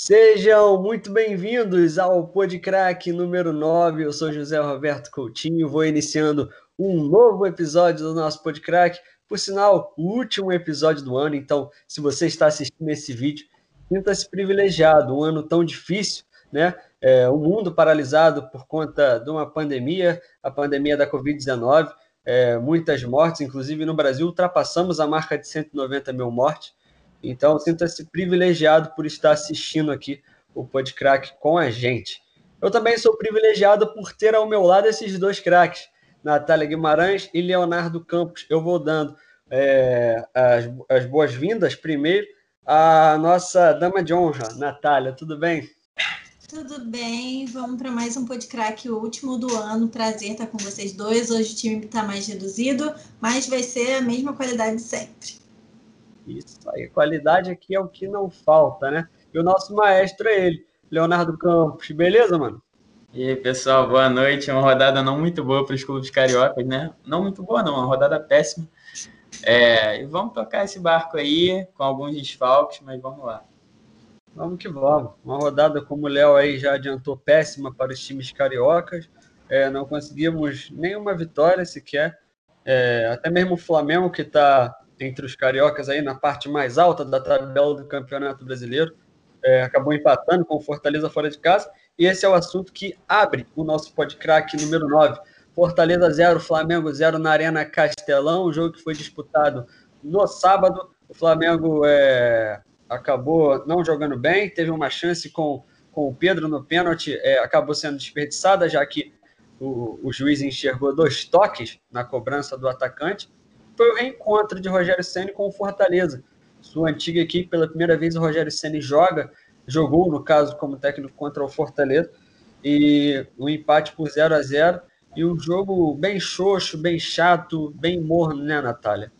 Sejam muito bem-vindos ao Podcrack número 9. Eu sou José Roberto Coutinho, vou iniciando um novo episódio do nosso Podcrack. Por sinal, o último episódio do ano, então, se você está assistindo esse vídeo, sinta-se privilegiado. Um ano tão difícil, né? É, o mundo paralisado por conta de uma pandemia, a pandemia da Covid-19, é, muitas mortes, inclusive no Brasil, ultrapassamos a marca de 190 mil mortes. Então, sinta-se privilegiado por estar assistindo aqui o Podcrack com a gente. Eu também sou privilegiado por ter ao meu lado esses dois craques, Natália Guimarães e Leonardo Campos. Eu vou dando é, as, as boas-vindas primeiro à nossa dama de honra, Natália. Tudo bem? Tudo bem, vamos para mais um podcast, o último do ano. Prazer estar com vocês dois. Hoje o time está mais reduzido, mas vai ser a mesma qualidade de sempre. Isso aí, qualidade aqui é o que não falta, né? E o nosso maestro é ele, Leonardo Campos. Beleza, mano? E aí, pessoal, boa noite. Uma rodada não muito boa para os clubes cariocas, né? Não muito boa, não, uma rodada péssima. É, e vamos tocar esse barco aí com alguns desfalques, mas vamos lá. Vamos que vamos. Uma rodada, como o Léo aí já adiantou, péssima para os times cariocas. É, não conseguimos nenhuma vitória sequer. É, até mesmo o Flamengo, que está entre os cariocas aí na parte mais alta da tabela do Campeonato Brasileiro. É, acabou empatando com o Fortaleza fora de casa. E esse é o assunto que abre o nosso podcast número 9. Fortaleza 0, Flamengo 0 na Arena Castelão, um jogo que foi disputado no sábado. O Flamengo é, acabou não jogando bem, teve uma chance com, com o Pedro no pênalti, é, acabou sendo desperdiçada, já que o, o juiz enxergou dois toques na cobrança do atacante foi o reencontro de Rogério Ceni com o Fortaleza. Sua antiga equipe, pela primeira vez, o Rogério Ceni joga, jogou, no caso, como técnico contra o Fortaleza, e um empate por 0 a 0 e um jogo bem xoxo, bem chato, bem morno, né, Natália?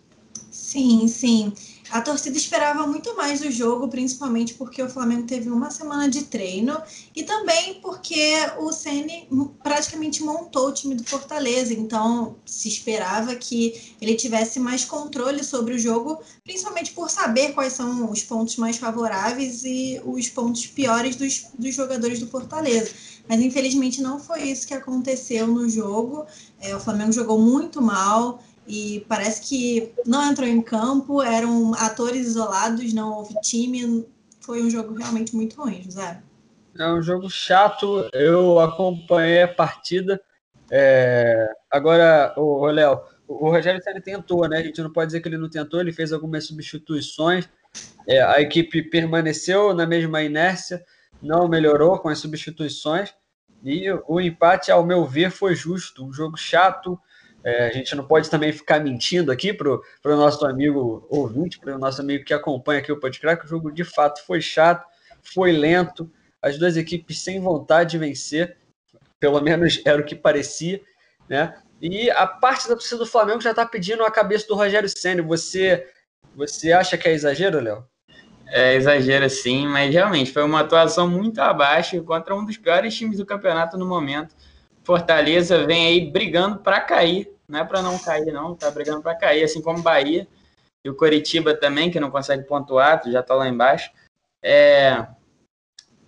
Sim, sim. A torcida esperava muito mais do jogo, principalmente porque o Flamengo teve uma semana de treino e também porque o Ceni praticamente montou o time do Fortaleza, então se esperava que ele tivesse mais controle sobre o jogo, principalmente por saber quais são os pontos mais favoráveis e os pontos piores dos, dos jogadores do Fortaleza. Mas infelizmente não foi isso que aconteceu no jogo. É, o Flamengo jogou muito mal e parece que não entrou em campo, eram atores isolados, não houve time. Foi um jogo realmente muito ruim, José. É um jogo chato, eu acompanhei a partida. É... Agora, o Léo, o Rogério Senna tentou, né? A gente não pode dizer que ele não tentou, ele fez algumas substituições. É, a equipe permaneceu na mesma inércia, não melhorou com as substituições. E o empate, ao meu ver, foi justo. Um jogo chato, é, a gente não pode também ficar mentindo aqui para o nosso amigo ouvinte, para o nosso amigo que acompanha aqui o podcast. O jogo de fato foi chato, foi lento, as duas equipes sem vontade de vencer, pelo menos era o que parecia, né? E a parte da torcida do Flamengo já está pedindo a cabeça do Rogério Senna. Você, você acha que é exagero, Léo? É exagero sim, mas realmente foi uma atuação muito abaixo contra um dos piores times do campeonato no momento. Fortaleza vem aí brigando para cair, não é para não cair, não, tá brigando para cair, assim como Bahia e o Coritiba também, que não consegue pontuar, já tá lá embaixo. É,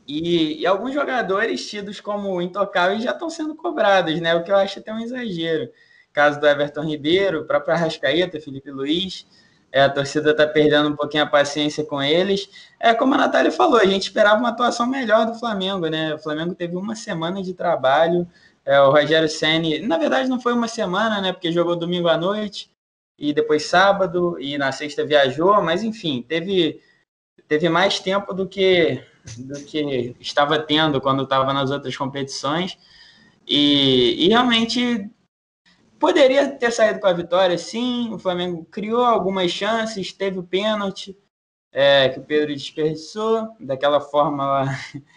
e, e, alguns jogadores tidos como intocáveis já estão sendo cobrados, né? O que eu acho até um exagero. Caso do Everton Ribeiro, próprio Arrascaeta, Felipe Luiz. É, a torcida está perdendo um pouquinho a paciência com eles. É como a Natália falou, a gente esperava uma atuação melhor do Flamengo, né? O Flamengo teve uma semana de trabalho, é, o Rogério Ceni, na verdade não foi uma semana, né? Porque jogou domingo à noite e depois sábado e na sexta viajou, mas enfim, teve teve mais tempo do que do que estava tendo quando estava nas outras competições e, e realmente poderia ter saído com a vitória, sim. O Flamengo criou algumas chances, teve o pênalti é, que o Pedro desperdiçou daquela forma lá,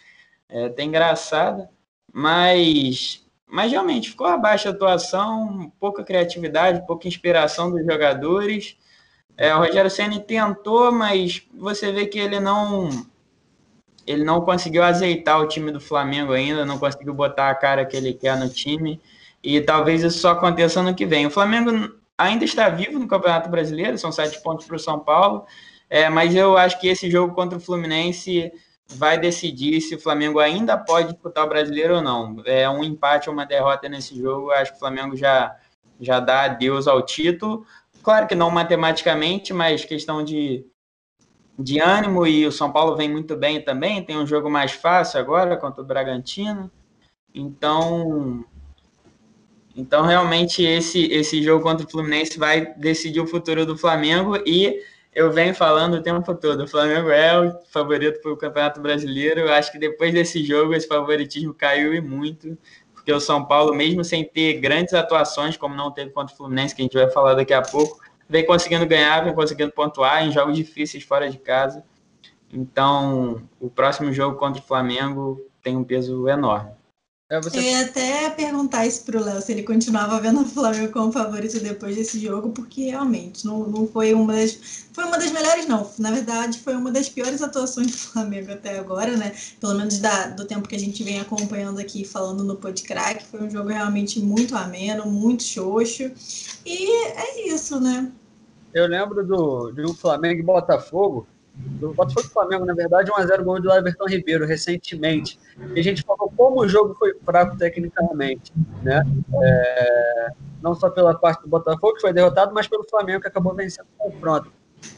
é, até engraçada, mas mas realmente ficou a atuação, pouca criatividade, pouca inspiração dos jogadores. É, o Rogério Senna tentou, mas você vê que ele não ele não conseguiu azeitar o time do Flamengo ainda, não conseguiu botar a cara que ele quer no time. E talvez isso só aconteça no que vem. O Flamengo ainda está vivo no Campeonato Brasileiro, são sete pontos para o São Paulo. É, mas eu acho que esse jogo contra o Fluminense vai decidir se o Flamengo ainda pode disputar o brasileiro ou não. É um empate ou uma derrota nesse jogo, acho que o Flamengo já, já dá adeus ao título. Claro que não matematicamente, mas questão de, de ânimo e o São Paulo vem muito bem também. Tem um jogo mais fácil agora contra o Bragantino. Então, então realmente esse, esse jogo contra o Fluminense vai decidir o futuro do Flamengo e eu venho falando o tempo todo, o Flamengo é o favorito para o Campeonato Brasileiro. Acho que depois desse jogo esse favoritismo caiu e muito, porque o São Paulo, mesmo sem ter grandes atuações, como não teve contra o Fluminense, que a gente vai falar daqui a pouco, vem conseguindo ganhar, vem conseguindo pontuar em jogos difíceis fora de casa. Então, o próximo jogo contra o Flamengo tem um peso enorme. É, você... Eu ia até perguntar isso pro Léo, se ele continuava vendo o Flamengo como favorito depois desse jogo, porque realmente não, não foi uma das. Foi uma das melhores, não. Na verdade, foi uma das piores atuações do Flamengo até agora, né? Pelo menos da, do tempo que a gente vem acompanhando aqui, falando no Podcrack. Foi um jogo realmente muito ameno, muito xoxo. E é isso, né? Eu lembro do, um Flamengo e Botafogo do Botafogo do Flamengo, na verdade, 1x0 gol do Everton Ribeiro recentemente. E a gente falou como o jogo foi fraco tecnicamente, né? É, não só pela parte do Botafogo, que foi derrotado, mas pelo Flamengo, que acabou vencendo o confronto.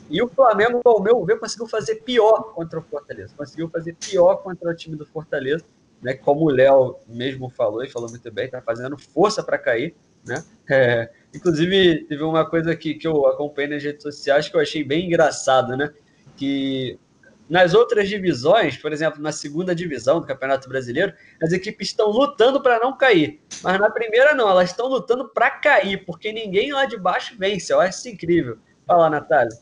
E o Flamengo, ao meu ver, conseguiu fazer pior contra o Fortaleza. Conseguiu fazer pior contra o time do Fortaleza, né? Como o Léo mesmo falou, e falou muito bem, tá fazendo força para cair, né? É, inclusive, teve uma coisa que, que eu acompanhei nas redes sociais que eu achei bem engraçado, né? Que nas outras divisões, por exemplo, na segunda divisão do Campeonato Brasileiro, as equipes estão lutando para não cair. Mas na primeira não, elas estão lutando para cair, porque ninguém lá de baixo vence. Eu acho isso incrível. Fala, Natália.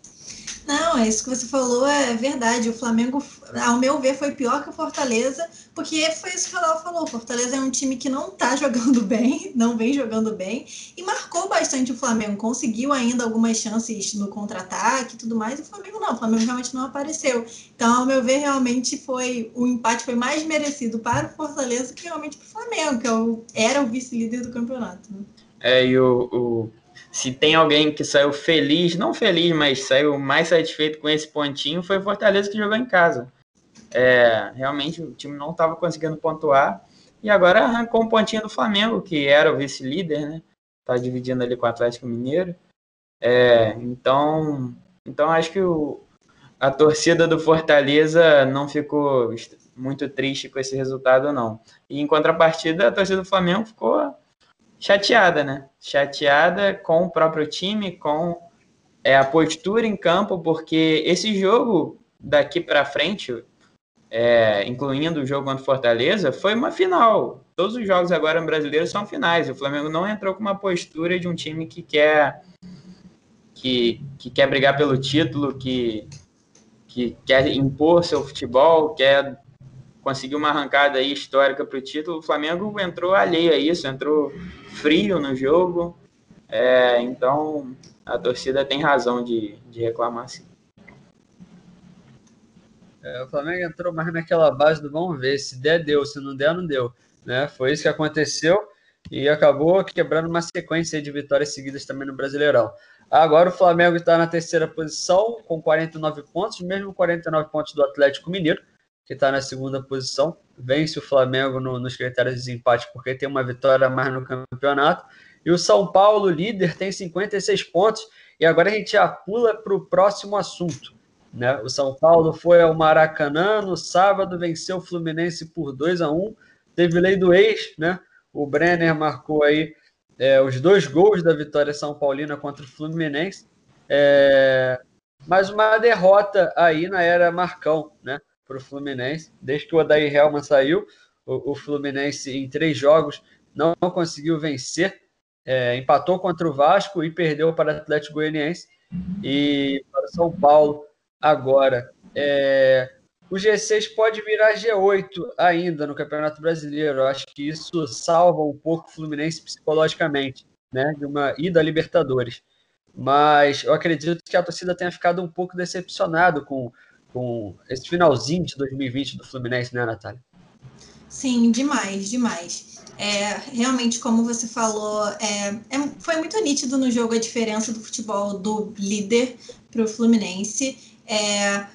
Não, é isso que você falou, é verdade. O Flamengo, ao meu ver, foi pior que o Fortaleza, porque foi isso que o Léo falou. O Fortaleza é um time que não tá jogando bem, não vem jogando bem, e marcou bastante o Flamengo. Conseguiu ainda algumas chances no contra-ataque e tudo mais, e o Flamengo não. O Flamengo realmente não apareceu. Então, ao meu ver, realmente foi o empate foi mais merecido para o Fortaleza que realmente para o Flamengo, que é era o vice-líder do campeonato. Né? É, e o, o se tem alguém que saiu feliz, não feliz, mas saiu mais satisfeito com esse pontinho, foi o Fortaleza que jogou em casa. É, realmente o time não estava conseguindo pontuar e agora arrancou um pontinho do Flamengo, que era o vice-líder, né? Tá dividindo ali com o Atlético Mineiro. É, então, então acho que o, a torcida do Fortaleza não ficou muito triste com esse resultado, não. E em contrapartida, a torcida do Flamengo ficou chateada, né? Chateada com o próprio time, com é, a postura em campo, porque esse jogo daqui para frente, é, incluindo o jogo contra Fortaleza, foi uma final. Todos os jogos agora no brasileiro são finais. O Flamengo não entrou com uma postura de um time que quer que, que quer brigar pelo título, que, que quer impor seu futebol, quer conseguiu uma arrancada aí histórica para o título. O Flamengo entrou alheio a isso, entrou frio no jogo. É, então a torcida tem razão de, de reclamar sim. É, o Flamengo entrou mais naquela base do vamos ver, se der, deu, se não der, não deu. Né? Foi isso que aconteceu e acabou quebrando uma sequência de vitórias seguidas também no Brasileirão. Agora o Flamengo está na terceira posição com 49 pontos, mesmo 49 pontos do Atlético Mineiro que está na segunda posição, vence o Flamengo no, nos critérios de desempate, porque tem uma vitória a mais no campeonato. E o São Paulo, líder, tem 56 pontos. E agora a gente já pula para o próximo assunto. Né? O São Paulo foi ao Maracanã no sábado, venceu o Fluminense por 2 a 1 Teve lei do ex, né? O Brenner marcou aí é, os dois gols da vitória São Paulina contra o Fluminense. É, mas uma derrota aí na era Marcão, né? Para o Fluminense. Desde que o Odair Helman saiu, o, o Fluminense em três jogos não, conseguiu vencer. É, empatou contra o Vasco e perdeu para o Atlético Goianiense. E para o São Paulo agora. É, o G6 pode virar G8 ainda no Campeonato Brasileiro. Eu acho que isso salva um pouco o Fluminense psicologicamente, né? De uma ida à Libertadores. Mas eu acredito que a torcida tenha ficado um pouco decepcionado com com esse finalzinho de 2020 do Fluminense, né, Natália? Sim, demais, demais. É, realmente, como você falou, é, é, foi muito nítido no jogo a diferença do futebol do líder para o Fluminense. É,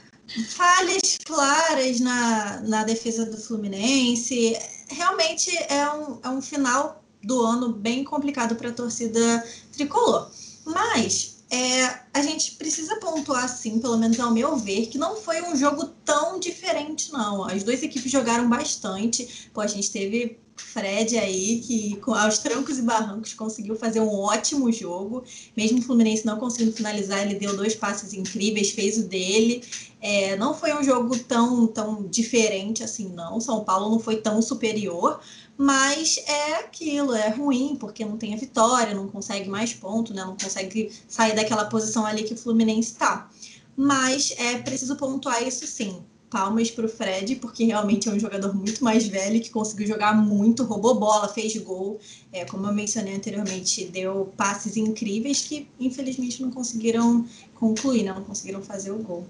falhas claras na, na defesa do Fluminense. Realmente é um, é um final do ano bem complicado para a torcida tricolor. Mas é, a gente precisa pontuar, sim, pelo menos ao meu ver, que não foi um jogo tão diferente, não. As duas equipes jogaram bastante. Pô, a gente teve Fred aí, que aos trancos e barrancos conseguiu fazer um ótimo jogo. Mesmo o Fluminense não conseguindo finalizar, ele deu dois passes incríveis, fez o dele. É, não foi um jogo tão, tão diferente assim, não. São Paulo não foi tão superior, mas é aquilo, é ruim, porque não tem a vitória, não consegue mais ponto, né? Não consegue sair daquela posição ali que o Fluminense está. Mas é preciso pontuar isso sim palmas para o Fred, porque realmente é um jogador muito mais velho, que conseguiu jogar muito, roubou bola, fez gol. É, como eu mencionei anteriormente, deu passes incríveis que infelizmente não conseguiram concluir, né? não conseguiram fazer o gol.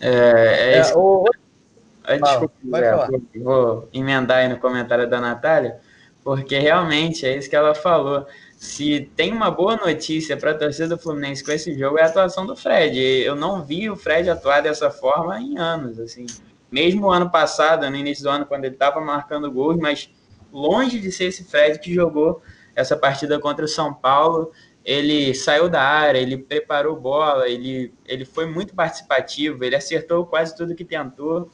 É, é, é isso. o... ah, desculpa, vou, vou emendar aí no comentário da Natália, porque realmente é isso que ela falou se tem uma boa notícia para a torcida do Fluminense com esse jogo é a atuação do Fred. Eu não vi o Fred atuar dessa forma em anos, assim. Mesmo ano passado, no início do ano, quando ele estava marcando gols, mas longe de ser esse Fred que jogou essa partida contra o São Paulo, ele saiu da área, ele preparou bola, ele, ele foi muito participativo, ele acertou quase tudo que tentou.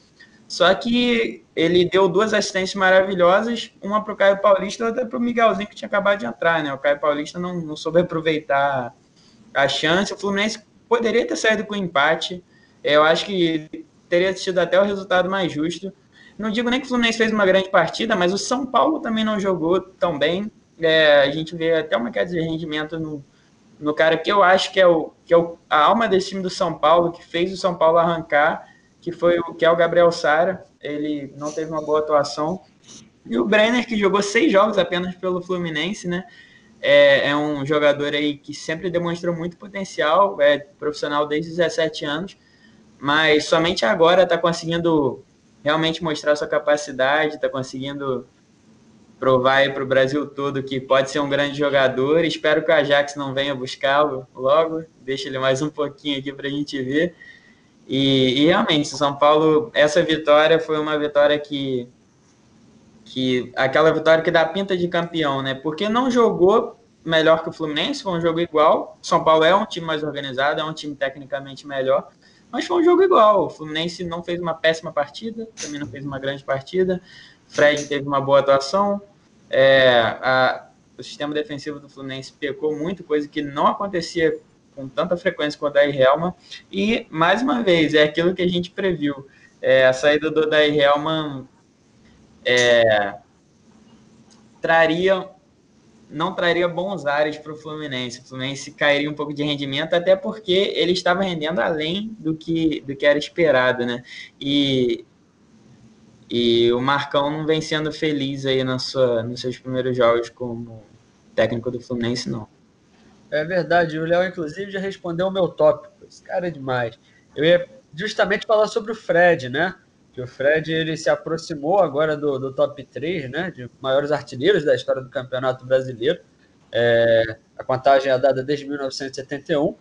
Só que ele deu duas assistências maravilhosas, uma para o Caio Paulista e outra para o Miguelzinho, que tinha acabado de entrar. Né? O Caio Paulista não, não soube aproveitar a chance. O Fluminense poderia ter saído com empate. Eu acho que teria sido até o resultado mais justo. Não digo nem que o Fluminense fez uma grande partida, mas o São Paulo também não jogou tão bem. É, a gente vê até uma queda de rendimento no, no cara que eu acho que é, o, que é o, a alma desse time do São Paulo, que fez o São Paulo arrancar que foi o que é o Gabriel Sara. Ele não teve uma boa atuação. E o Brenner, que jogou seis jogos apenas pelo Fluminense, né? É, é, um jogador aí que sempre demonstrou muito potencial, é profissional desde 17 anos, mas somente agora está conseguindo realmente mostrar sua capacidade, está conseguindo provar para o Brasil todo que pode ser um grande jogador. Espero que o Ajax não venha buscá-lo logo, deixa ele mais um pouquinho aqui para a gente ver. E, e realmente, o São Paulo, essa vitória foi uma vitória que, que. aquela vitória que dá pinta de campeão, né? Porque não jogou melhor que o Fluminense, foi um jogo igual. São Paulo é um time mais organizado, é um time tecnicamente melhor, mas foi um jogo igual. O Fluminense não fez uma péssima partida, também não fez uma grande partida. Fred teve uma boa atuação. É, a, o sistema defensivo do Fluminense pecou muito, coisa que não acontecia com tanta frequência com o Odair Helman. E, mais uma vez, é aquilo que a gente previu. É, a saída do Odair Helman é, traria não traria bons ares para o Fluminense. O Fluminense cairia um pouco de rendimento, até porque ele estava rendendo além do que, do que era esperado, né? E, e o Marcão não vem sendo feliz aí na sua, nos seus primeiros jogos como técnico do Fluminense, não. É verdade, o Léo, inclusive, já respondeu o meu tópico. Esse cara é demais. Eu ia justamente falar sobre o Fred, né? Que o Fred ele se aproximou agora do, do top 3, né? De maiores artilheiros da história do Campeonato Brasileiro. É, a contagem é dada desde 1971.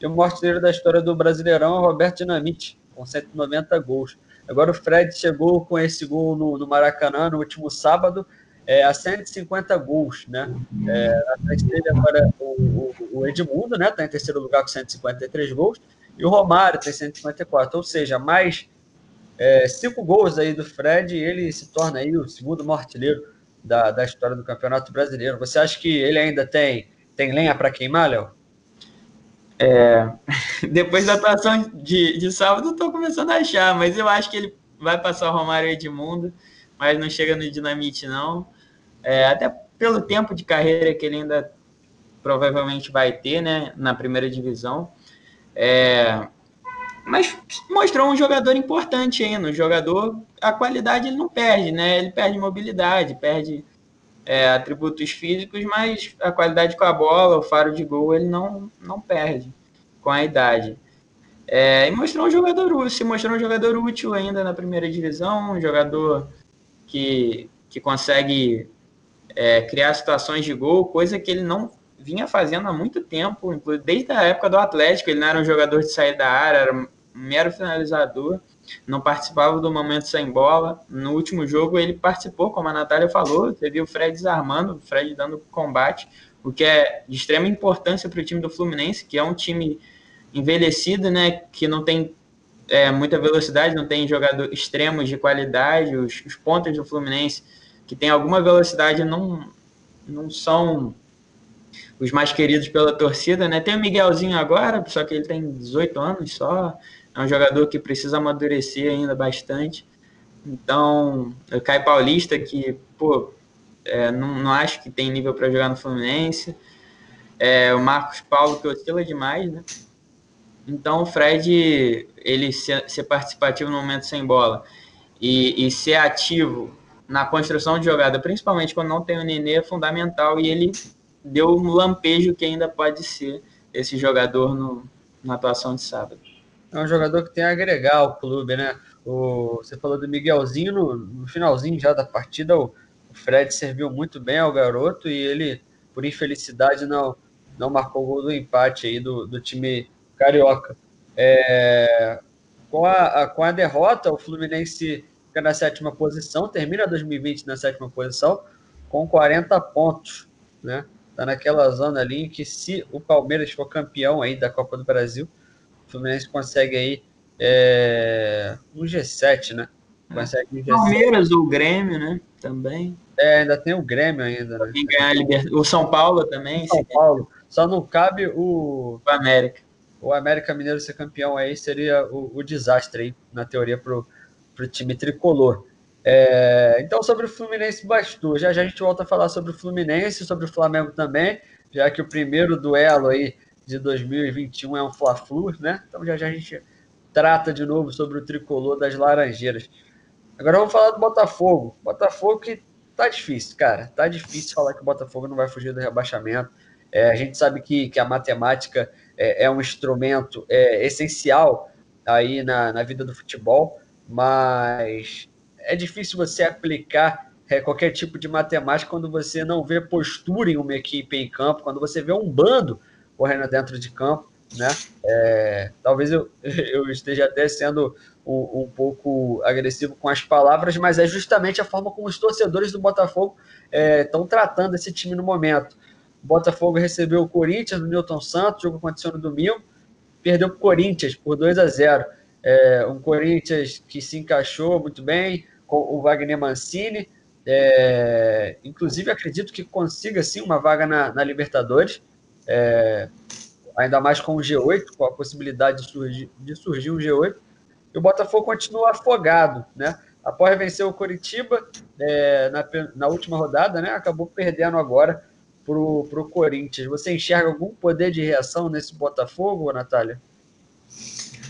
E o maior artilheiro da história do Brasileirão é o Roberto Dinamite, com 190 gols. Agora o Fred chegou com esse gol no, no Maracanã no último sábado é, a 150 gols, né? É, frente dele agora o, o, o Edmundo, né? Está em terceiro lugar com 153 gols e o Romário tem 154, ou seja, mais é, cinco gols aí do Fred ele se torna aí o segundo maior artilheiro da, da história do Campeonato Brasileiro. Você acha que ele ainda tem, tem lenha para queimar, Léo? É, depois da atuação de, de sábado, eu tô começando a achar, mas eu acho que ele vai passar o Romário e Edmundo mas não chega no Dinamite, não. É, até pelo tempo de carreira que ele ainda provavelmente vai ter, né, na primeira divisão. É, mas mostrou um jogador importante ainda. Um jogador, a qualidade ele não perde, né? Ele perde mobilidade, perde é, atributos físicos, mas a qualidade com a bola, o faro de gol, ele não, não perde com a idade. É, e mostrou um jogador, se mostrou um jogador útil ainda na primeira divisão, um jogador que, que consegue é, criar situações de gol, coisa que ele não vinha fazendo há muito tempo, desde a época do Atlético, ele não era um jogador de sair da área, era mero finalizador, não participava do momento sem bola. No último jogo ele participou, como a Natália falou, você viu o Fred desarmando, o Fred dando combate, o que é de extrema importância para o time do Fluminense, que é um time envelhecido, né, que não tem é, muita velocidade, não tem jogador extremos de qualidade, os, os pontos do Fluminense que tem alguma velocidade não, não são os mais queridos pela torcida, né? Tem o Miguelzinho agora, só que ele tem 18 anos só, é um jogador que precisa amadurecer ainda bastante. Então, o Caio Paulista, que, pô, é, não, não acho que tem nível para jogar no Fluminense. É, o Marcos Paulo, que oscila demais, né? Então, o Fred, ele ser, ser participativo no momento sem bola e, e ser ativo na construção de jogada, principalmente quando não tem o Nenê, é fundamental. E ele deu um lampejo que ainda pode ser esse jogador no, na atuação de sábado. É um jogador que tem a agregar ao clube, né? O, você falou do Miguelzinho no, no finalzinho já da partida, o, o, Fred serviu muito bem ao garoto e ele, por infelicidade, não, não marcou o gol do empate aí do, do time carioca. É, com, a, a, com a derrota, o Fluminense fica na sétima posição, termina 2020 na sétima posição, com 40 pontos, né? Tá naquela zona ali em que se o Palmeiras for campeão aí da Copa do Brasil, o Fluminense consegue aí é, um G7, né? Consegue um G7. Palmeiras ou Grêmio, né? Também. É, ainda tem o Grêmio ainda, né? ganhar Liber... O São Paulo também. São Paulo. Só não cabe o... O América. O América Mineiro ser campeão aí seria o, o desastre aí, na teoria, para o time tricolor. É, então, sobre o Fluminense bastou. Já, já a gente volta a falar sobre o Fluminense, sobre o Flamengo também, já que o primeiro duelo aí de 2021 é um Fla-Flu, né? Então já já a gente trata de novo sobre o tricolor das Laranjeiras. Agora vamos falar do Botafogo. Botafogo que tá difícil, cara. Tá difícil falar que o Botafogo não vai fugir do rebaixamento. É, a gente sabe que, que a matemática é, é um instrumento é, essencial aí na, na vida do futebol, mas é difícil você aplicar é, qualquer tipo de matemática quando você não vê postura em uma equipe em campo, quando você vê um bando correndo dentro de campo, né? É, talvez eu, eu esteja até sendo um, um, pouco agressivo com as palavras, mas é justamente a forma como os torcedores do Botafogo estão é, tratando esse time no momento. O Botafogo recebeu o Corinthians no Newton Santos, jogo aconteceu no domingo, perdeu para o Corinthians por 2 a 0 é, um Corinthians que se encaixou muito bem com o Wagner Mancini. É, inclusive, acredito que consiga sim uma vaga na, na Libertadores, é, ainda mais com o G8, com a possibilidade de surgir, de surgir um G8. E o Botafogo continua afogado, né? Após vencer o Coritiba é, na, na última rodada, né? Acabou perdendo agora para o Corinthians. Você enxerga algum poder de reação nesse Botafogo, Natália?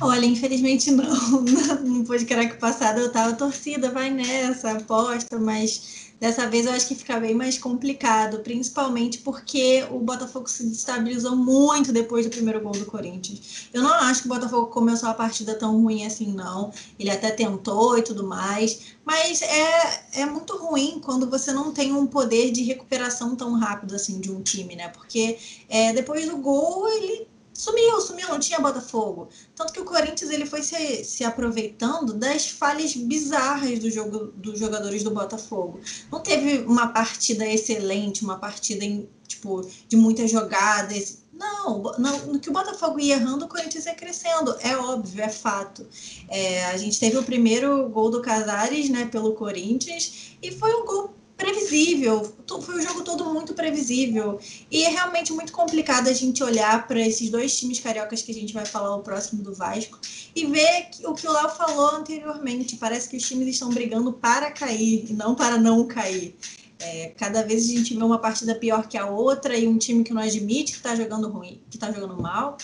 Olha, infelizmente não. No podcast passado eu tava torcida, vai nessa, aposta, mas dessa vez eu acho que fica bem mais complicado, principalmente porque o Botafogo se destabilizou muito depois do primeiro gol do Corinthians. Eu não acho que o Botafogo começou a partida tão ruim assim, não. Ele até tentou e tudo mais, mas é, é muito ruim quando você não tem um poder de recuperação tão rápido assim de um time, né? Porque é, depois do gol ele sumiu, sumiu, não tinha Botafogo. Tanto que o Corinthians ele foi se, se aproveitando das falhas bizarras do jogo dos jogadores do Botafogo. Não teve uma partida excelente, uma partida em, tipo, de muitas jogadas. Não, não, no que o Botafogo ia errando, o Corinthians ia crescendo. É óbvio, é fato. É, a gente teve o primeiro gol do Casares, né, pelo Corinthians, e foi um gol previsível, foi o jogo todo muito previsível. E é realmente muito complicado a gente olhar para esses dois times cariocas que a gente vai falar o próximo do Vasco e ver o que o Léo falou anteriormente. Parece que os times estão brigando para cair e não para não cair. É, cada vez a gente vê uma partida pior que a outra e um time que não admite que está jogando ruim, que está jogando mal.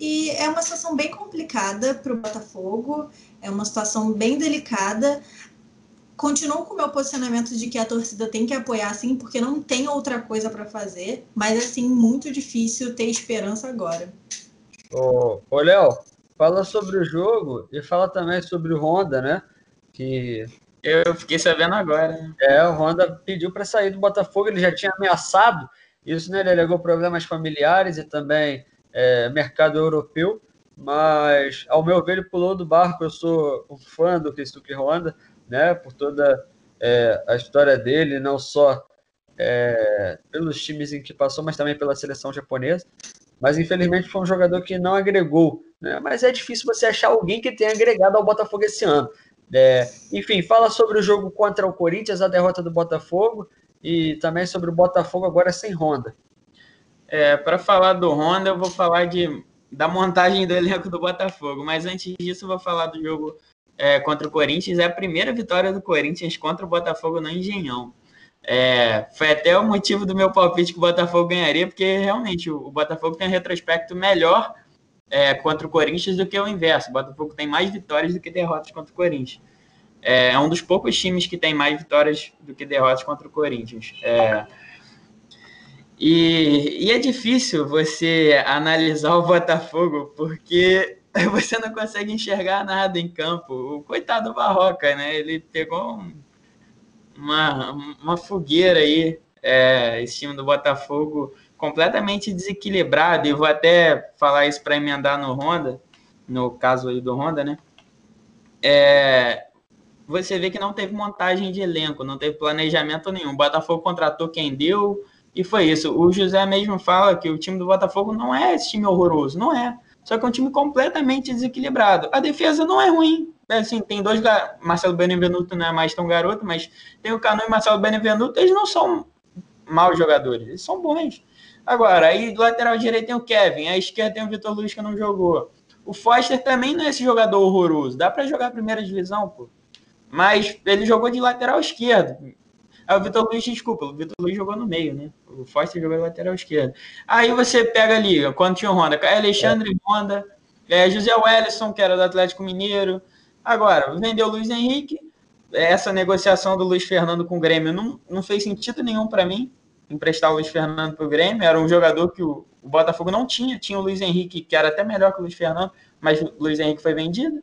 E é uma situação bem complicada para o Botafogo, é uma situação bem delicada continuo com o meu posicionamento de que a torcida tem que apoiar sim, porque não tem outra coisa para fazer, mas assim, muito difícil ter esperança agora. Ô, ô Léo, fala sobre o jogo e fala também sobre o Honda, né? Que eu fiquei sabendo agora. É, o Honda pediu para sair do Botafogo, ele já tinha ameaçado isso, né? Ele alegou problemas familiares e também é, mercado europeu. mas ao meu ver ele pulou do barco. Eu sou um fã do Keisuke Honda, né, por toda é, a história dele, não só é, pelos times em que passou, mas também pela seleção japonesa. Mas infelizmente foi um jogador que não agregou. Né? Mas é difícil você achar alguém que tenha agregado ao Botafogo esse ano. É, enfim, fala sobre o jogo contra o Corinthians, a derrota do Botafogo, e também sobre o Botafogo agora sem Honda. É, Para falar do Honda, eu vou falar de, da montagem do elenco do Botafogo, mas antes disso, eu vou falar do jogo é, contra o Corinthians. É a primeira vitória do Corinthians contra o Botafogo no Engenhão. É, foi até o motivo do meu palpite que o Botafogo ganharia, porque realmente o, o Botafogo tem um retrospecto melhor é, contra o Corinthians do que o inverso. O Botafogo tem mais vitórias do que derrotas contra o Corinthians. É, é um dos poucos times que tem mais vitórias do que derrotas contra o Corinthians. É, e, e, é difícil você analisar o Botafogo porque você não consegue enxergar nada em campo. O coitado do Barroca, né? Ele pegou um, uma, uma fogueira aí, é, esse time do Botafogo completamente desequilibrado. E vou até falar isso para emendar no Honda, no caso aí do Honda, né? É, você vê que não teve montagem de elenco, não teve planejamento nenhum. O Botafogo contratou quem deu e foi isso. O José mesmo fala que o time do Botafogo não é esse time horroroso, não é. Só que é um time completamente desequilibrado. A defesa não é ruim. É assim, tem dois. Marcelo Benevenuto não é mais tão garoto, mas tem o Cano e Marcelo Benevenuto, eles não são maus jogadores, eles são bons. Agora, aí do lateral direito tem o Kevin, à esquerda tem o Vitor Luiz que não jogou. O Foster também não é esse jogador horroroso. Dá para jogar a primeira divisão, pô. Mas ele jogou de lateral esquerdo. Aí o Vitor Luiz, desculpa, o Vitor Luiz jogou no meio, né? O Foster jogou lateral esquerdo. Aí você pega ali, quando tinha o Honda, Alexandre é. Honda, é, José Wellison, que era do Atlético Mineiro. Agora, vendeu o Luiz Henrique. Essa negociação do Luiz Fernando com o Grêmio não, não fez sentido nenhum para mim emprestar o Luiz Fernando para o Grêmio. Era um jogador que o, o, Botafogo não tinha. Tinha o Luiz Henrique, que era até melhor que o Luiz Fernando, mas o Luiz Henrique foi vendido.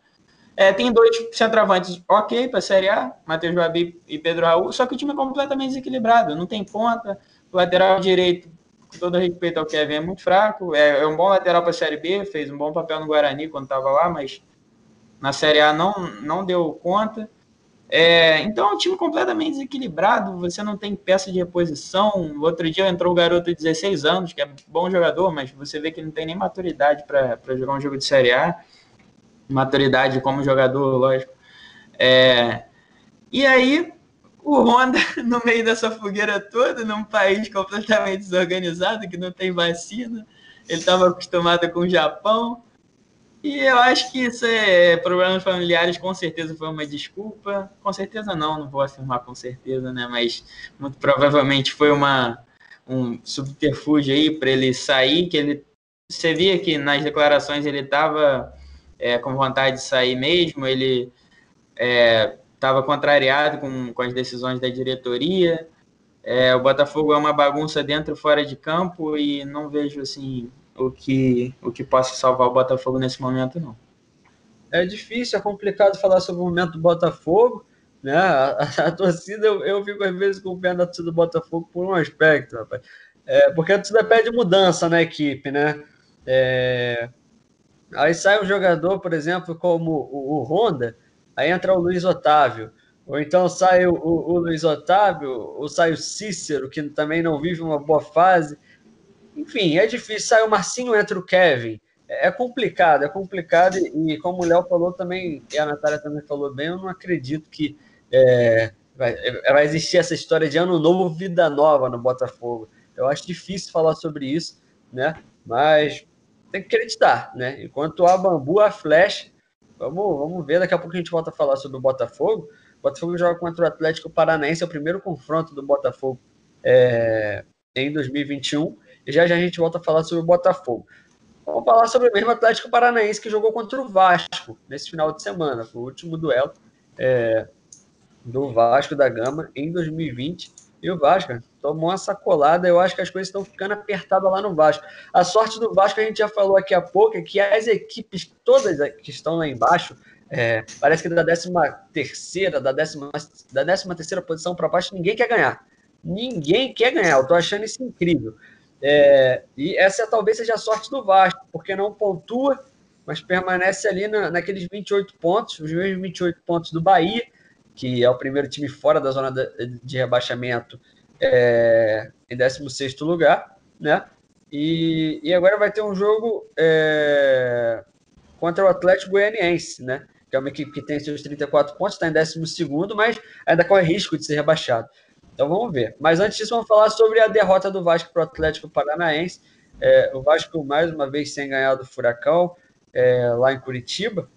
É, tem dois centroavantes ok para a Série A, Matheus Babi e Pedro Raul, só que o time é completamente desequilibrado. Não tem ponta, o lateral direito, com todo respeito ao Kevin, é muito fraco. É, é um bom lateral para a Série B, fez um bom papel no Guarani quando estava lá, mas na Série A não, não deu conta. É, então é um time completamente desequilibrado, você não tem peça de reposição. Outro dia entrou o garoto de 16 anos, que é bom jogador, mas você vê que não tem nem maturidade para jogar um jogo de Série A. Maturidade como jogador, lógico. É, e aí, o Honda, no meio dessa fogueira toda, num país completamente desorganizado, que não tem vacina, ele estava acostumado com o Japão, e eu acho que isso é problemas familiares, com certeza foi uma desculpa. Com certeza não, não vou afirmar com certeza, né? Mas muito provavelmente foi uma um subterfúgio aí para ele sair, que ele você via que nas declarações ele estava é, com vontade de sair mesmo, ele estava é, contrariado com, com as decisões da diretoria. É, o Botafogo é uma bagunça dentro e fora de campo e não vejo assim o que, o que possa salvar o Botafogo nesse momento, não. É difícil, é complicado falar sobre o momento do Botafogo, né? A, a, a torcida, eu, eu fico às vezes com o pé da torcida do Botafogo por um aspecto, rapaz. É, porque a torcida pede mudança na equipe, né? É, aí sai um jogador, por exemplo, como o, o, Honda, aí entra o Luiz Otávio. Ou então sai o, o, o Luiz Otávio, ou sai o Cícero, que também não vive uma boa fase. Enfim, é difícil. Sai o Marcinho, entra o Kevin. É, é complicado, é complicado. E, como o Léo falou também, e a Natália também falou bem, eu não acredito que é, vai, vai existir essa história de ano novo, vida nova no Botafogo. Eu acho difícil falar sobre isso, né? Mas tem que acreditar, né? Enquanto a Bambu, a Flash, vamos, vamos ver, daqui a pouco a gente volta a falar sobre o Botafogo. O Botafogo joga contra o Atlético Paranaense, é o primeiro confronto do Botafogo é, em 2021. E já já a gente volta a falar sobre o Botafogo. Vamos falar sobre o mesmo Atlético Paranaense que jogou contra o Vasco nesse final de semana. Foi o último duelo é, do Vasco da Gama em 2020. E o Vasco tomou uma sacolada. Eu acho que as coisas estão ficando apertadas lá no Vasco. A sorte do Vasco, a gente já falou aqui há pouco, é que as equipes todas que estão lá embaixo, é, parece que da 13 terceira, da décima, da décima terceira posição para baixo, ninguém quer ganhar. Ninguém quer ganhar. Eu tô achando isso incrível. É, e essa talvez seja a sorte do Vasco, porque não pontua mas permanece ali na, naqueles 28 pontos, os mesmos 28 pontos do Bahia, que é o primeiro time fora da zona de rebaixamento, é, em 16 lugar, né? E, e agora vai ter um jogo é, contra o Atlético Goianiense, né? Que é uma equipe que tem seus 34 pontos, está em 12, mas ainda corre risco de ser rebaixado. Então vamos ver. Mas antes disso, vamos falar sobre a derrota do Vasco para o Atlético Paranaense. É, o Vasco, mais uma vez, sem ganhar do Furacão, é, lá em Curitiba,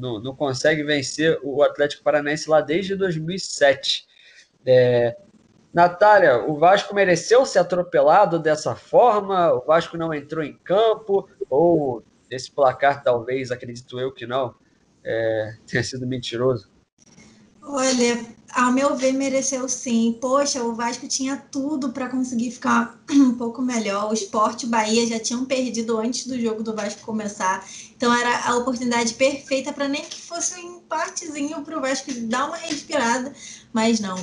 não, não, consegue vencer o Atlético Paranaense lá desde 2007. É, Natália, o Vasco mereceu ser atropelado dessa forma? O Vasco não entrou em campo? Ou esse placar, talvez, acredito eu que não, é, tenha sido mentiroso? Olha, ao meu ver, mereceu sim. Poxa, o Vasco tinha tudo para conseguir ficar um pouco melhor. O Sport Bahia já tinham perdido antes do jogo do Vasco começar. Então era a oportunidade perfeita para nem que fosse um empatezinho para o Vasco dar uma respirada, mas não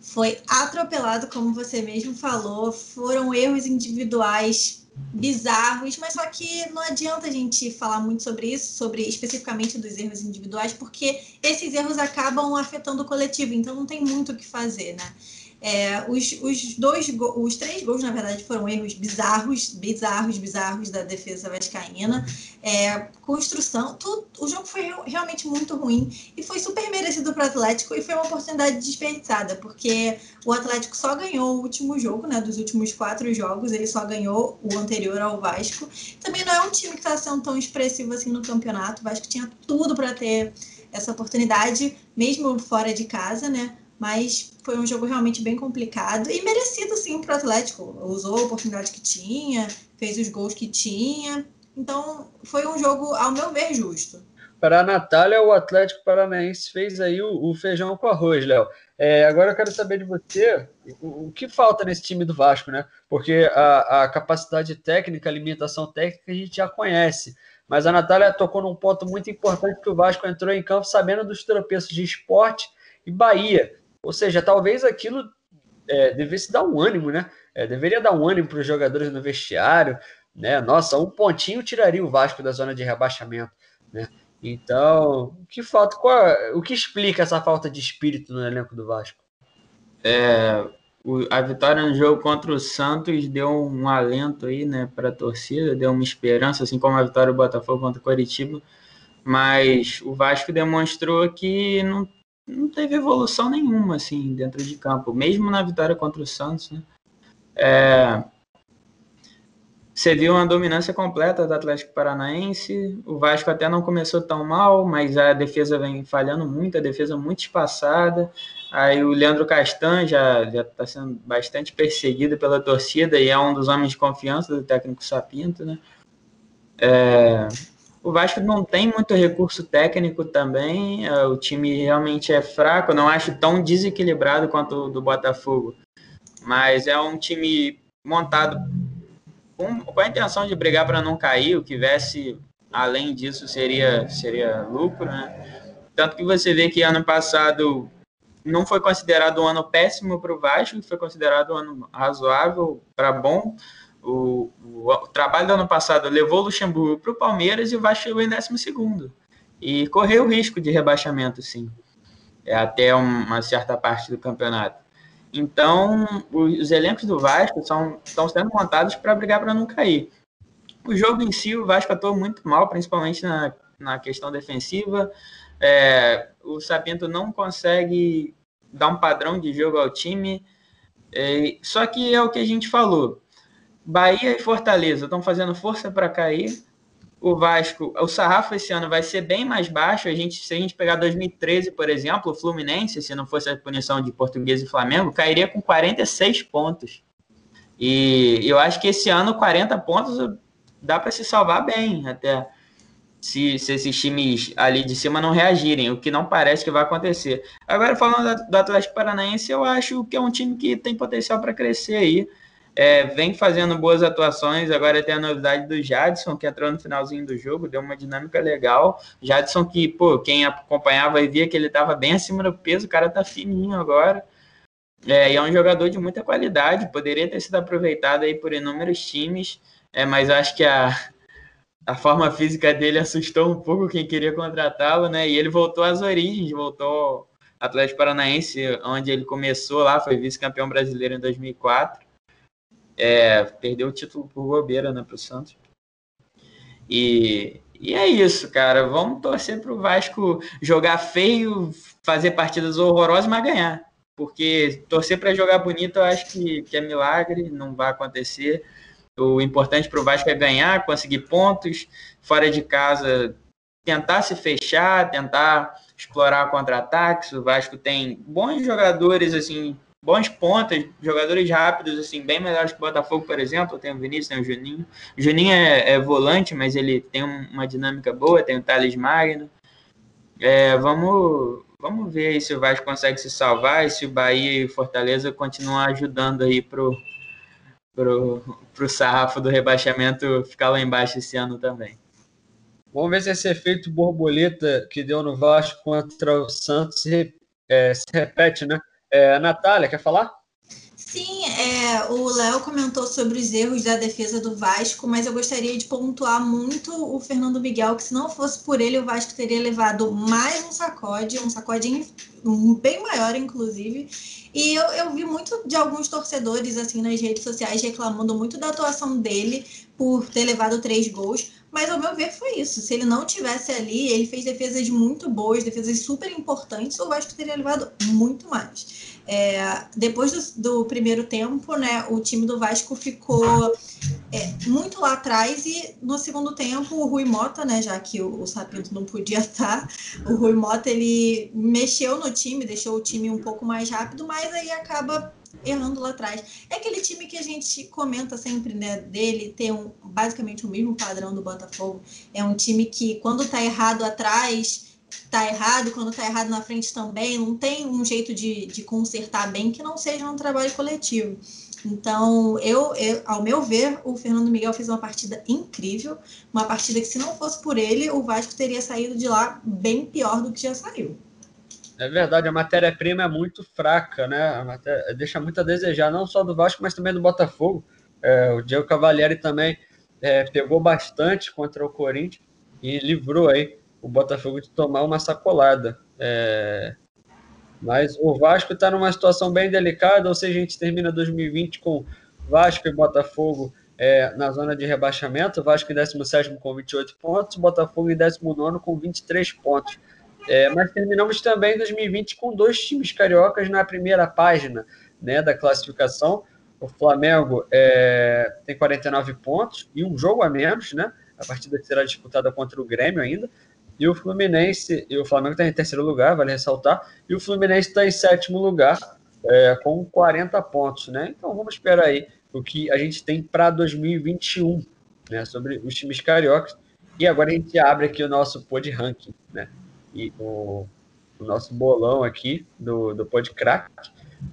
foi atropelado, como você mesmo falou, foram erros individuais bizarros, mas só que não adianta a gente falar muito sobre isso, sobre especificamente dos erros individuais, porque esses erros acabam afetando o coletivo, então não tem muito o que fazer, né? É, os, os dois, os três gols, na verdade, foram erros bizarros, bizarros, bizarros da defesa vascaína. É, construção, tudo, o jogo foi realmente muito ruim e foi super merecido para o Atlético e foi uma oportunidade desperdiçada, porque o Atlético só ganhou o último jogo, né, dos últimos quatro jogos, ele só ganhou o anterior ao Vasco. Também não é um time que está sendo tão expressivo assim no campeonato, o Vasco tinha tudo para ter essa oportunidade, mesmo fora de casa, né? Mas foi um jogo realmente bem complicado e merecido sim para o Atlético. Usou a oportunidade que tinha, fez os gols que tinha. Então foi um jogo, ao meu ver, justo. Para a Natália, o Atlético Paranaense fez aí o, o feijão com arroz, Léo. É, agora eu quero saber de você o, o, que falta nesse time do Vasco, né? Porque a, a capacidade técnica, a limitação técnica a gente já conhece. Mas a Natália tocou num ponto muito importante que o Vasco entrou em campo sabendo dos tropeços de esporte e Bahia. Ou seja, talvez aquilo é, devesse dar um ânimo, né? É, deveria dar um ânimo para os jogadores no vestiário, né? Nossa, um pontinho tiraria o Vasco da zona de rebaixamento, né? Então, que falta? Qual, o que explica essa falta de espírito no elenco do Vasco? É, o, a vitória no jogo contra o Santos deu um alento aí, né, para a torcida, deu uma esperança, assim como a vitória do Botafogo contra o Coritiba. Mas o Vasco demonstrou que não não teve evolução nenhuma assim dentro de campo, mesmo na vitória contra o Santos. Né? É, você viu uma dominância completa do Atlético Paranaense. O Vasco até não começou tão mal, mas a defesa vem falhando muito, a defesa muito espaçada. Aí o Leandro Castan já está sendo bastante perseguido pela torcida e é um dos homens de confiança do técnico Sapinto, né? É, o Vasco não tem muito recurso técnico também, é, o time realmente é fraco, não acho tão desequilibrado quanto o do Botafogo, mas é um time montado com, com a intenção de brigar para não cair, o que viesse além disso seria, seria lucro, né? Tanto que você vê que ano passado não foi considerado um ano péssimo para o Vasco, foi considerado um ano razoável para bom, o, o, o, trabalho do ano passado levou o Luxemburgo para o Palmeiras e o Vasco chegou em 12 e correu o risco de rebaixamento, sim, é, até uma certa parte do campeonato. Então, os elencos do Vasco são, estão sendo montados para brigar para não cair. O jogo em si, o Vasco atuou muito mal, principalmente na, na questão defensiva. É, o Sapinto não consegue dar um padrão de jogo ao time. É, só que é o que a gente falou. Bahia e Fortaleza estão fazendo força para cair. O Vasco, o sarrafo esse ano vai ser bem mais baixo. A gente, se a gente pegar 2013, por exemplo, o Fluminense, se não fosse a punição de Português e Flamengo, cairia com 46 pontos. E eu acho que esse ano 40 pontos dá para se salvar bem, até se, se, esses times ali de cima não reagirem, o que não parece que vai acontecer. Agora, falando do Atlético Paranaense, eu acho que é um time que tem potencial para crescer aí é, vem fazendo boas atuações. Agora tem a novidade do Jadson, que entrou no finalzinho do jogo, deu uma dinâmica legal. Jadson, que, pô, quem acompanhava e via que ele estava bem acima do peso, o cara tá fininho agora. É, e é um jogador de muita qualidade, poderia ter sido aproveitado aí por inúmeros times, é, mas acho que a, a forma física dele assustou um pouco quem queria contratá-lo, né? E ele voltou às origens, voltou Atlético Paranaense, onde ele começou lá, foi vice-campeão brasileiro em 2004. É, perdeu o título por bobeira, né, para o Santos. E, e é isso, cara. Vamos torcer para o Vasco jogar feio, fazer partidas horrorosas, mas ganhar. Porque torcer para jogar bonito eu acho que, que é milagre, não vai acontecer. O importante para o Vasco é ganhar, conseguir pontos, fora de casa, tentar se fechar, tentar explorar contra-ataques. O Vasco tem bons jogadores, assim, bons pontas, jogadores rápidos, assim, bem melhores que o Botafogo, por exemplo. Tem o Vinícius, tem o Juninho. O Juninho é, é volante, mas ele tem uma dinâmica boa, tem o Thales Magno. É, vamos, vamos ver aí se o Vasco consegue se salvar e se o Bahia e o Fortaleza continuam ajudando aí pro, pro, pro sarrafo do rebaixamento ficar lá embaixo esse ano também. Vamos ver se esse efeito borboleta que deu no Vasco contra o Santos se, é, se repete, né? É, Natália, quer falar? Sim, é, o Léo comentou sobre os erros da defesa do Vasco, mas eu gostaria de pontuar muito o Fernando Miguel, que se não fosse por ele, o Vasco teria levado mais um sacode, um sacode bem maior, inclusive. E eu, eu vi muito de alguns torcedores assim nas redes sociais reclamando muito da atuação dele por ter levado três gols. Mas ao meu ver foi isso. Se ele não tivesse ali, ele fez defesas muito boas, defesas super importantes, o Vasco teria levado muito mais. É, depois do, do, primeiro tempo, né, o time do Vasco ficou é, muito lá atrás e no segundo tempo o Rui Mota, né, já que o, o Sapinto não podia estar, o Rui Mota ele mexeu no time, deixou o time um pouco mais rápido, mas aí acaba errando lá atrás. É aquele time que a gente comenta sempre, né, dele ter um, basicamente o mesmo padrão do Botafogo. É um time que quando tá errado atrás, tá errado, quando tá errado na frente também, não tem um jeito de, de consertar bem que não seja um trabalho coletivo. Então, eu, eu, ao meu ver, o Fernando Miguel fez uma partida incrível, uma partida que se não fosse por ele, o Vasco teria saído de lá bem pior do que já saiu. É verdade, a matéria-prima é muito fraca, né? Matéria, deixa muito a desejar, não só do Vasco, mas também do Botafogo. É, o Diego Cavalieri também é, pegou bastante contra o Corinthians e livrou aí o Botafogo de tomar uma sacolada. É, mas o Vasco está numa situação bem delicada, ou seja, a gente termina 2020 com Vasco e Botafogo é, na zona de rebaixamento, Vasco em 17 com 28 pontos, Botafogo em 19 com 23 pontos. É, mas terminamos também 2020 com dois times cariocas na primeira página né, da classificação. O Flamengo é, tem 49 pontos e um jogo a menos, né? A partida será disputada contra o Grêmio ainda. E o Fluminense, e o Flamengo está em terceiro lugar, vale ressaltar, e o Fluminense está em sétimo lugar, é, com 40 pontos, né? Então vamos esperar aí o que a gente tem para 2021, né? Sobre os times cariocas. E agora a gente abre aqui o nosso pod ranking, né? E o, o nosso bolão aqui do, do Podcrack.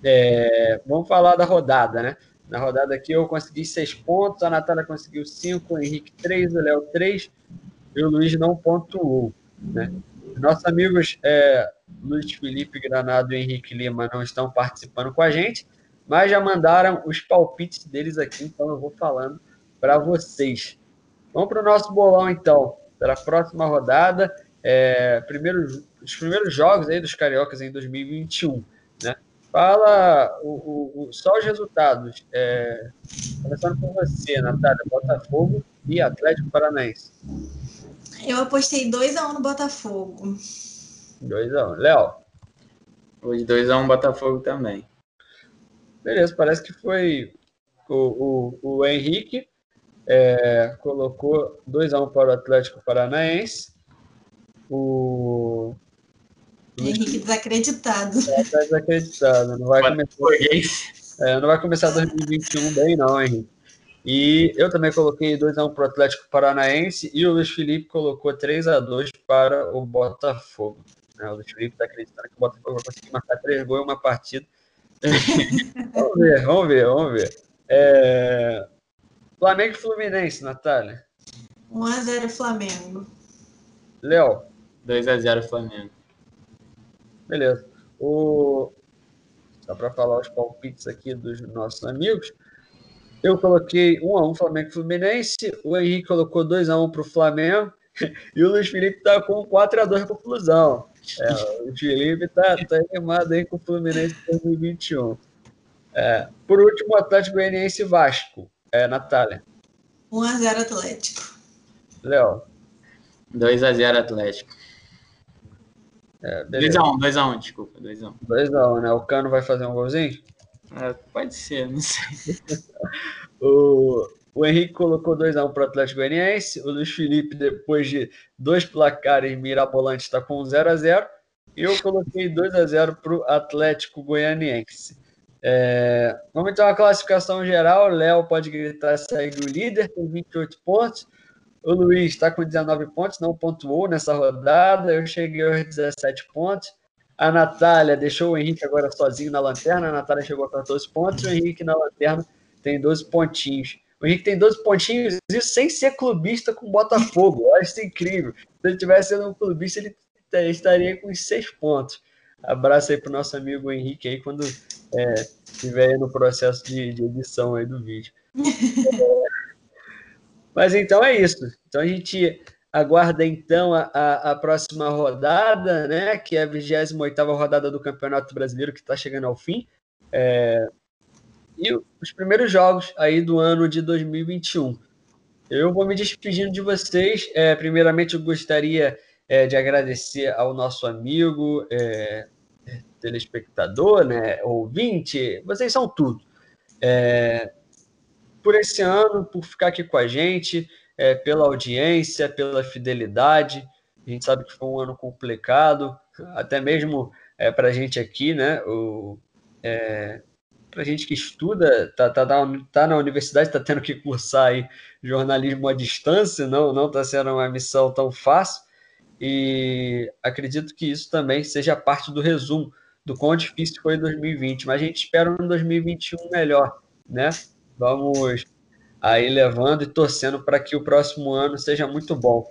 É, vamos falar da rodada, né? Na rodada aqui eu consegui seis pontos, a Natália conseguiu cinco, o Henrique três, o Léo três e o Luiz não pontuou, né? Nossos amigos é, Luiz Felipe Granado e Henrique Lima não estão participando com a gente, mas já mandaram os palpites deles aqui, então eu vou falando para vocês. Vamos para o nosso bolão, então, para a próxima rodada é, primeiros, os primeiros jogos aí dos cariocas em 2021, né? Fala o, o, o só os resultados. É, começando com você, Natália, Botafogo e Atlético Paranaense. Eu apostei 2x1 um no Botafogo. 2x1. Um. Léo? Hoje 2x1 um Botafogo também. Beleza, parece que foi o, o, o Henrique é, colocou 2x1 para o Atlético Paranaense. O. Henrique desacreditado. É, tá desacreditado. Não vai, começar, é, não vai começar 2021 bem, não, Henrique. E eu também coloquei 2x1 para o Atlético Paranaense e o Luiz Felipe colocou 3x2 para o Botafogo. É, o Luiz Felipe está acreditando que o Botafogo vai conseguir marcar 3 gols em uma partida. vamos ver, vamos ver, vamos ver. É... Flamengo e Fluminense, Natália. 1x0 Flamengo. Léo. 2x0 Flamengo. Beleza. O... Só para falar os palpites aqui dos nossos amigos. Eu coloquei 1x1 Flamengo e Fluminense, o Henrique colocou 2x1 para o Flamengo e o Luiz Felipe tá com 4x2 para o Flusão. É, o Luiz Felipe tá, tá animado aí com o Fluminense 2021. É, por último, Atlético Goianiense e Vasco. É, Natália. 1x0 Atlético. Léo. 2x0 Atlético. É, 2x1, 2x1, desculpa. 2x1. 2x1, né? O Cano vai fazer um golzinho? É, pode ser, não sei. o, o Henrique colocou 2x1 para o Atlético Goianiense. O Luiz Felipe, depois de dois placares mirabolantes, está com 0x0. E eu coloquei 2x0 para o Atlético Goianiense. É, vamos então à classificação geral. O Léo pode gritar segue o líder com 28 pontos. O Luiz está com 19 pontos, não pontuou nessa rodada. Eu cheguei aos 17 pontos. A Natália deixou o Henrique agora sozinho na lanterna. A Natália chegou a 14 pontos. O Henrique na lanterna tem 12 pontinhos. O Henrique tem 12 pontinhos, isso sem ser clubista com Botafogo. Eu acho isso incrível. Se ele tivesse sendo um clubista, ele estaria com 6 pontos. Abraço aí pro nosso amigo Henrique aí quando é, estiver no processo de, de, edição aí do vídeo. Mas então é isso. Então a gente aguarda então a, a, a próxima rodada, né? Que é a 28 rodada do Campeonato Brasileiro que está chegando ao fim. É, e os primeiros jogos aí do ano de 2021. Eu vou me despedindo de vocês. É, primeiramente, eu gostaria é, de agradecer ao nosso amigo, é, telespectador, né, ouvinte, vocês são tudo. É, por esse ano, por ficar aqui com a gente, é, pela audiência, pela fidelidade. A gente sabe que foi um ano complicado, até mesmo é, para a gente aqui, né? O, é, para gente que estuda, tá, tá, tá na universidade, está tendo que cursar aí jornalismo à distância, não não está sendo uma missão tão fácil. E acredito que isso também seja parte do resumo do quão difícil foi 2020, mas a gente espera um 2021 melhor, né? Vamos aí levando e torcendo para que o próximo ano seja muito bom.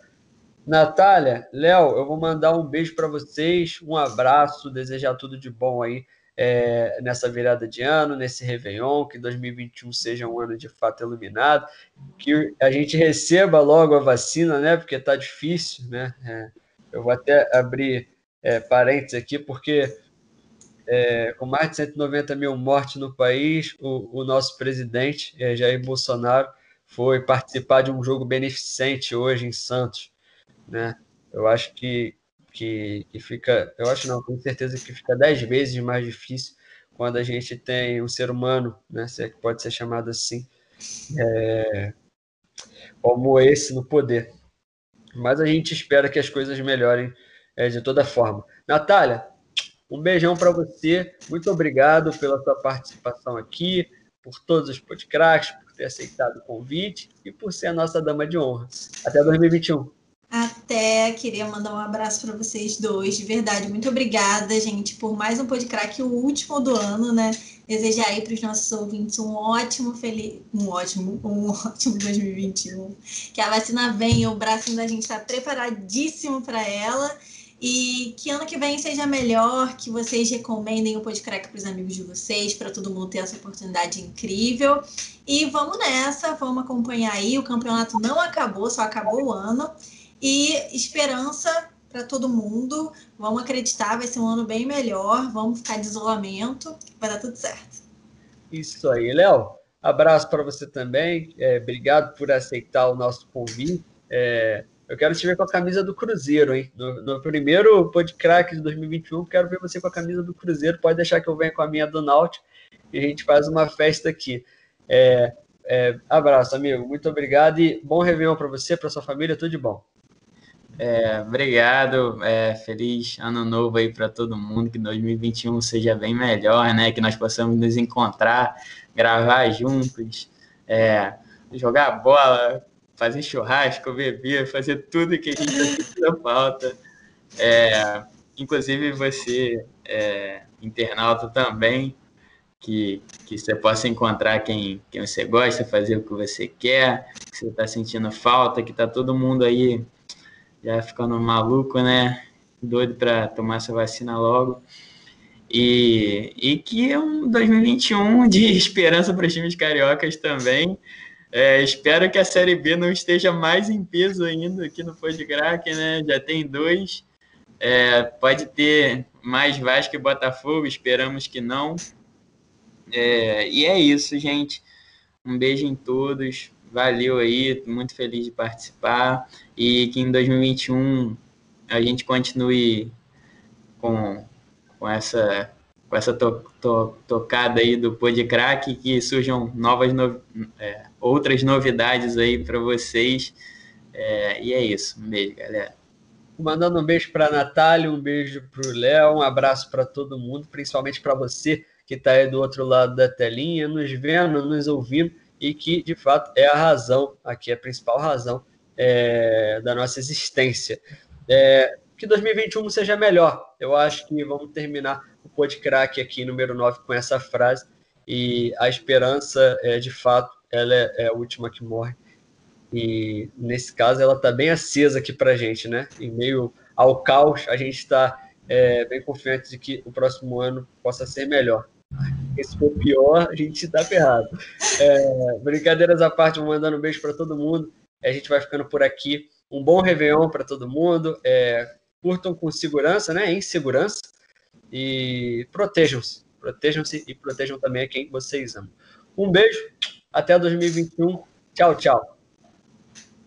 Natália, Léo, eu vou mandar um beijo para vocês, um abraço, desejar tudo de bom aí é, nessa virada de ano, nesse Réveillon, que 2021 seja um ano de fato iluminado, que a gente receba logo a vacina, né? Porque tá difícil, né? É, eu vou até abrir é, parênteses aqui, porque é, com mais de 190 mil mortes no país, o, o nosso presidente, é, Jair Bolsonaro, foi participar de um jogo beneficente hoje em Santos. Né? Eu acho que, que, que fica, eu acho não, tenho certeza que fica dez vezes mais difícil quando a gente tem um ser humano, né, se é que pode ser chamado assim, é, como esse no poder. Mas a gente espera que as coisas melhorem é, de toda forma. Natália, um beijão para você. Muito obrigado pela sua participação aqui, por todos os podcasts, por ter aceitado o convite e por ser a nossa dama de honra. Até 2021. Até queria mandar um abraço para vocês dois, de verdade. Muito obrigada, gente, por mais um podcast, o último do ano, né? Desejar aí para os nossos ouvintes um ótimo, feliz, um ótimo, um ótimo 2021. Que a vacina venha, o braço da gente está preparadíssimo para ela e que ano que vem seja melhor, que vocês recomendem o podcast para os amigos de vocês, para todo mundo ter essa oportunidade incrível. E vamos nessa, vamos acompanhar aí. O campeonato não acabou, só acabou o ano. E esperança para todo mundo. Vamos acreditar, vai ser um ano bem melhor. Vamos ficar de isolamento, vai dar tudo certo. Isso aí, Léo. Abraço para você também. É, obrigado por aceitar o nosso convite. É, eu quero te ver com a camisa do Cruzeiro, hein? No, no primeiro podcast de 2021, quero ver você com a camisa do Cruzeiro. Pode deixar que eu venha com a minha do Náutico e a gente faz uma festa aqui. É, é, abraço, amigo. Muito obrigado e bom Réveillon para você, para sua família. Tudo de bom. É, obrigado. É, feliz ano novo aí para todo mundo. Que 2021 seja bem melhor, né? Que nós possamos nos encontrar, gravar juntos, é, jogar bola fazer churrasco, beber, fazer tudo que a gente precisa falta. É, inclusive você, é, internauta também, que, que você possa encontrar quem, quem você gosta, fazer o que você quer, que você está sentindo falta, que está todo mundo aí já ficando maluco, né? Doido para tomar essa vacina logo. E, e que é um 2021 de esperança para os times cariocas também. É, espero que a Série B não esteja mais em peso ainda aqui no Podcrack, né? Já tem dois. É, pode ter mais Vasco e Botafogo, esperamos que não. É, e é isso, gente. Um beijo em todos. Valeu aí, muito feliz de participar. E que em 2021 a gente continue com, com essa com essa to, to, tocada aí do Podcrack, que surjam novas no, é, outras novidades aí para vocês. É, e é isso. Um beijo, galera. Mandando um beijo para a Natália, um beijo para o Léo, um abraço para todo mundo, principalmente para você que está aí do outro lado da telinha, nos vendo, nos ouvindo e que de fato é a razão, aqui a principal razão é, da nossa existência. É, que 2021 seja melhor. Eu acho que vamos terminar o podcast aqui, número 9, com essa frase. E a esperança, é, de fato, ela é, é a última que morre. E nesse caso, ela está bem acesa aqui para a gente, né? Em meio ao caos, a gente está é, bem confiante de que o próximo ano possa ser melhor. Se for pior, a gente está ferrado. É, brincadeiras à parte, vou mandando um beijo para todo mundo. A gente vai ficando por aqui. Um bom Réveillon para todo mundo. É, curtam com segurança, né? Em segurança. E protejam-se. Protejam-se e protejam também a quem vocês amam. Um beijo. Até 2021. Tchau, tchau.